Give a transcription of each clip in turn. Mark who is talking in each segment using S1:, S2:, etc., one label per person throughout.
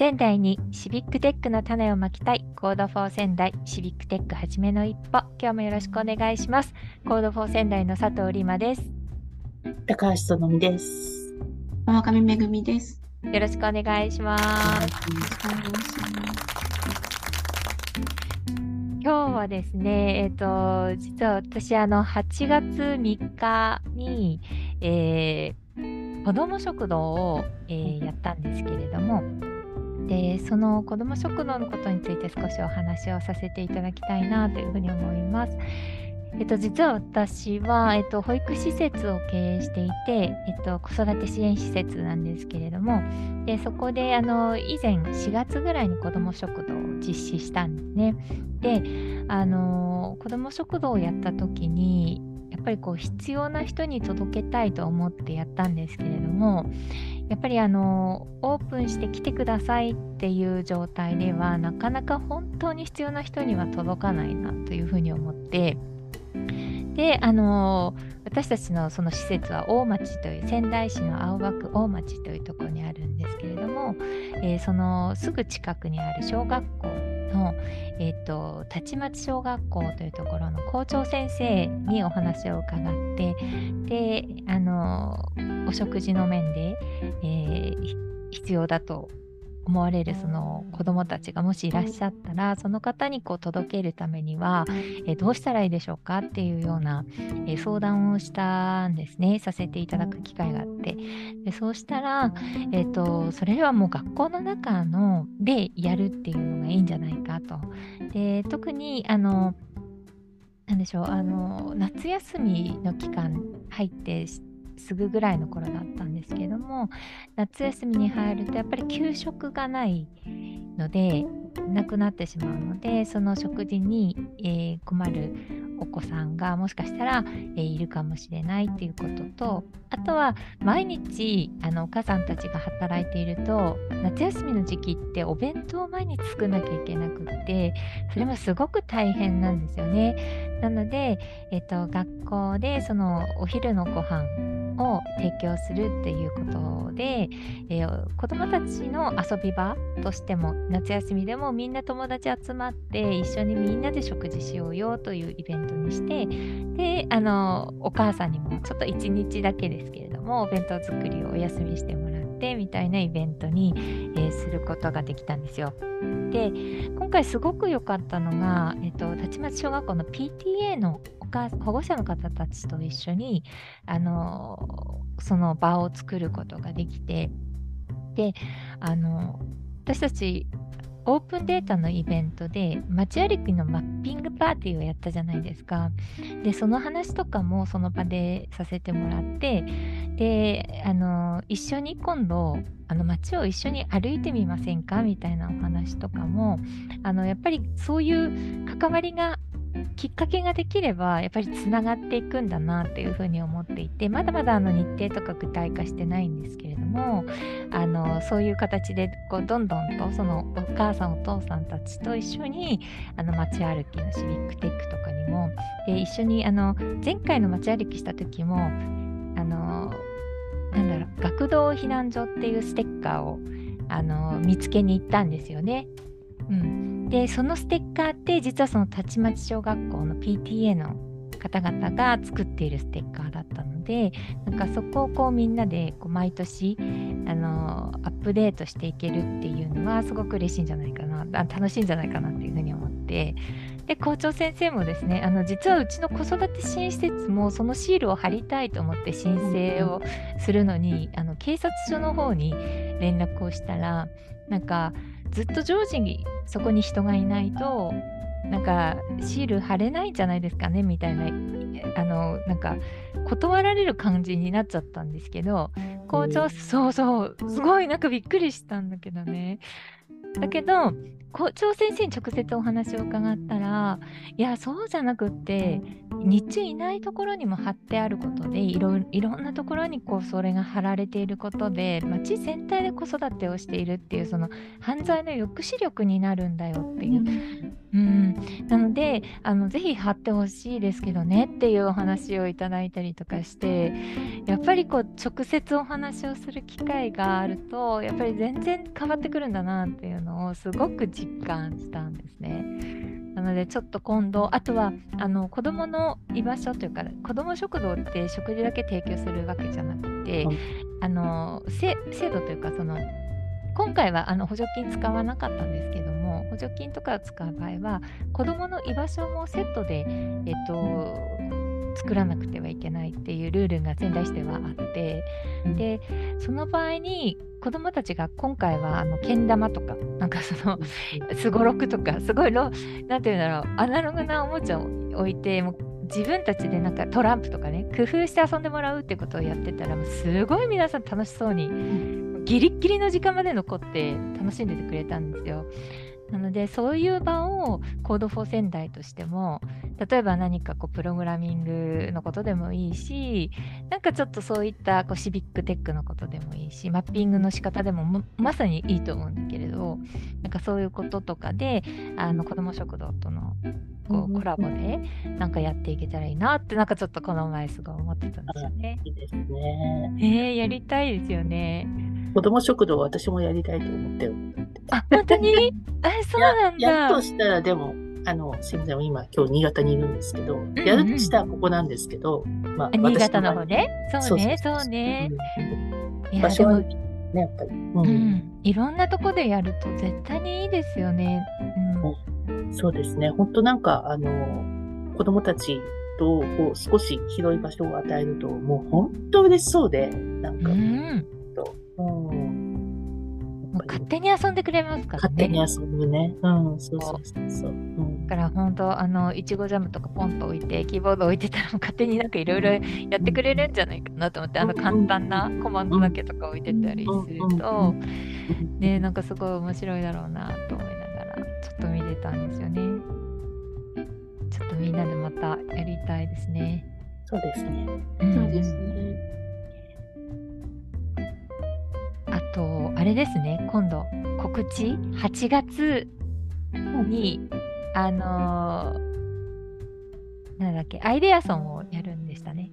S1: 仙台にシビックテックの種をまきたい。 Code for 仙台シビックテックはじめの一歩。今日もよろしくお願いします。 Code for 仙台の佐藤里馬です。
S2: 高橋そのみです。
S3: 川上めぐみです。
S1: よろしくお願いします。今日はですね、えっ、ー、と、実は私、あの、8月3日に、えー、子ども食堂を、えー、やったんですけれども、でその子ども食堂のことについて少しお話をさせていただきたいなというふうに思います。えっと、実は私は、えっと、保育施設を経営していて、えっと、子育て支援施設なんですけれども、でそこであの以前4月ぐらいに子ども食堂を実施したんですね。で、あの子ども食堂をやった時に、ぱりこう必要な人に届けたいと思ってやったんですけれども、やっぱりあのオープンして来てくださいっていう状態ではなかなか本当に必要な人には届かないなというふうに思ってであの私たちのその施設は大町という仙台市の青葉区大町というところにあるんですけれども、えー、そのすぐ近くにある小学校の、えーと、たちまち小学校というところの校長先生にお話を伺ってであのお食事の面で、えー、必要だと思われるその子どもたちがもしいらっしゃったらその方にこう届けるためには、えー、どうしたらいいでしょうか？っていうような、えー、相談をしたんですね。させていただく機会があって。でそうしたら、えーと、それはもう学校の中のでやるっていうのがいいんじゃないかと。で特にあのなんでしょうあの夏休みの期間入ってすぐぐらいの頃だったんですけども夏休みに入るとやっぱり給食がないのでなくなってしまうのでその食事に、えー、困るお子さんがもしかしたら、えー、いるかもしれないっていうこととあとは毎日あのお母さんたちが働いていると夏休みの時期ってお弁当を毎日作んなきゃいけなくってそれもすごく大変なんですよね。なので、えーと、学校でそのお昼のご飯を提供するっていうことで、えー、子どもたちの遊び場としても夏休みでもみんな友達集まって一緒にみんなで食事しようよというイベントにしてであのお母さんにもちょっと1日だけですけれどもお弁当作りをお休みしてもらってみたいなイベントに、えー、することができたんですよ。で今回すごく良かったのが、えっと、たちまち小学校の PTA のお母保護者の方たちと一緒にあのその場を作ることができてであの私たちオープンデータのイベントで街歩きのマッピングパーティーをやったじゃないですか。で、その話とかもその場でさせてもらって、で、あの、一緒に今度、あの街を一緒に歩いてみませんか？みたいなお話とかも、あの、やっぱりそういう関わりがきっかけができればやっぱりつながっていくんだなっていうふうに思っていてまだまだあの日程とか具体化してないんですけれどもあのそういう形でこうどんどんとそのお母さんお父さんたちと一緒にあの街歩きのシビックテックとかにもで一緒にあの前回の街歩きした時もあのなんだろう学童避難所っていうステッカーをあの見つけに行ったんですよね。うん、でそのステッカーって実はそのたちまち小学校の PTA の方々が作っているステッカーだったのでなんかそこをこうみんなでこう毎年あのアップデートしていけるっていうのはすごく嬉しいんじゃないかな楽しいんじゃないかなっていうふうに思ってで校長先生もですねあの実はうちの子育て支援施設もそのシールを貼りたいと思って申請をするのにあの警察署の方に連絡をしたらなんかずっと常時にそこに人がいないとなんかシール貼れないんじゃないですかねみたいなあのなんか断られる感じになっちゃったんですけど校長そうそうすごいなんかびっくりしたんだけどね。だけど校長先生に直接お話を伺ったらいやそうじゃなくって日中いないところにも貼ってあることでいろいろんなところにこうそれが貼られていることで町全体で子育てをしているっていうその犯罪の抑止力になるんだよっていう。うん、なのであのぜひ貼ってほしいですけどねっていうお話をいただいたりとかしてやっぱりこう直接お話をする機会があるとやっぱり全然変わってくるんだなっていうのをすごく実感したんですね。なのでちょっと今度あとはあの子どもの居場所というか子ども食堂って食事だけ提供するわけじゃなくて、
S2: うん
S1: あのせ制度というかその今回はあの補助金使わなかったんですけども補助金とかを使う場合は子どもの居場所もセットで、えっと、作らなくてはいけないっていうルールが仙台市ではあってでその場合に子どもたちが今回はあのけん玉とかなんかそのすごろくとかすごろくなんていうんだろうアナログなおもちゃを置いてもう自分たちでなんかトランプとかね工夫して遊んでもらうってことをやってたらもうすごい皆さん楽しそうにギリッギリの時間まで残って楽しんでてくれたんですよ。なのでそういう場を Code for 仙台としても例えば何かこうプログラミングのことでもいいしなんかちょっとそういったこうシビックテックのことでもいいしマッピングの仕方でもままさにいいと思うんだけれどなんかそういうこととかであの子ども食堂とのこうコラボでなんかやっていけたらいいなってなんかちょっとこの前すごい思ってたんですよね。
S2: いいですね。
S1: えー、やりたいですよね。
S2: 子供食堂私もやりたいと思ってる。
S1: あ本当に？あそうなんだ。
S2: やるとしたらでも、あの、すみません、今、今日新潟にいるんですけど、やるとしたらここなんですけど、まあ
S1: あ新潟の方
S2: 私
S1: ね？そうね、
S2: そう
S1: ね。
S2: 場所はね、やっぱり。う
S1: うんん、いろんなとこでやると絶対にいいですよね。うん、
S2: そうですね。本当なんか、あの、子供たちとこう少し広い場所を与えると、もう本当嬉しそうで、なんか、
S1: うん、勝手に遊んでくれますから
S2: 勝手に
S1: ね。
S2: 遊ぶね。うん、そうそうそうそう。うん
S1: だから本当あのいちごジャムとかポンと置いてキーボード置いてたら勝手になんかいろいろやってくれるんじゃないかなと思ってあの簡単なコマンドだけとか置いてたりするとねなんかすごい面白いだろうなと思いながらちょっと見てたんですよね。ちょっとみんなでまたやりたいですね。
S2: そうですね。
S1: うん
S3: そうですね。
S1: あと、あれですね、今度、告知、8月に、あのーなんだっけ、アイデアソンをやるんでしたね。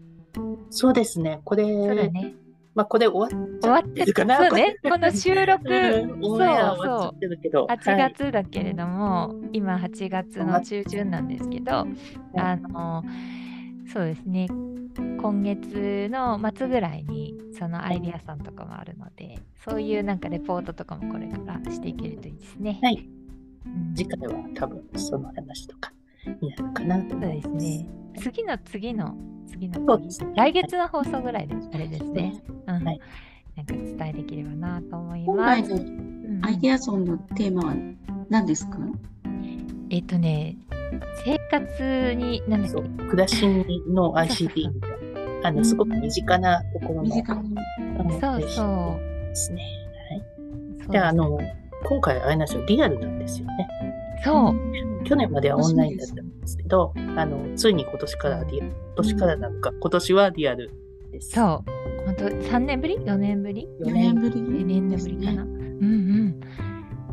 S2: そうですね。これ、
S1: そうだね。
S2: まあ、これ終わっち
S1: 終わって
S2: るかな。
S1: そうね、この収録、
S2: うんオンエア終わっちゃってるけど。
S1: 8
S2: はい
S1: 月だけれども、今8月の中旬なんですけど、あのそうですね今月の末ぐらいにそのアイデアさんとかもあるのでそういうなんかレポートとかもこれからしていけるといいですね。
S2: はい
S1: うん
S2: 次回は多分その話とかになるかなと
S1: そう
S2: 思います。
S1: ですね。次の次の次の
S2: そうですね
S1: 来月の放送ぐらいであれですね。うん
S2: はい
S1: なんか伝えできればなと思い
S3: 今
S1: ます。
S3: アイデアソンのテーマは何ですか？
S1: えっとね生活になんだっけ？
S2: そう暮らしの ICT みたいな、あの、すごく身近なところの
S3: 身近な。
S2: あの
S1: そうそ
S2: ピですね。はい。
S1: う。
S2: で、あの、今回あれなんですよ、リアルなんですよね。
S1: そう。
S2: 去年まではオンラインだったんですけど、あの、ついに今年からリアル、今年からなのか、今年はリアルです。
S1: そう。本当3年ぶり ?4 年ぶり
S2: ？4
S3: 4年
S2: 年、
S3: ぶり
S1: ?4 年ぶりかな？うんうん。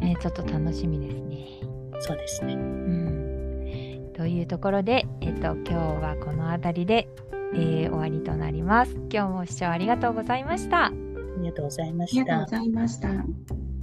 S1: えーちょっと楽しみですね。
S2: そうですね。
S1: うん。というところで、えっ、と、今日はこの辺りで、えー終わりとなります。今日も視聴ありがとうございました。
S2: ありがとうございま
S3: あり
S2: した
S3: がとうご。ざいました。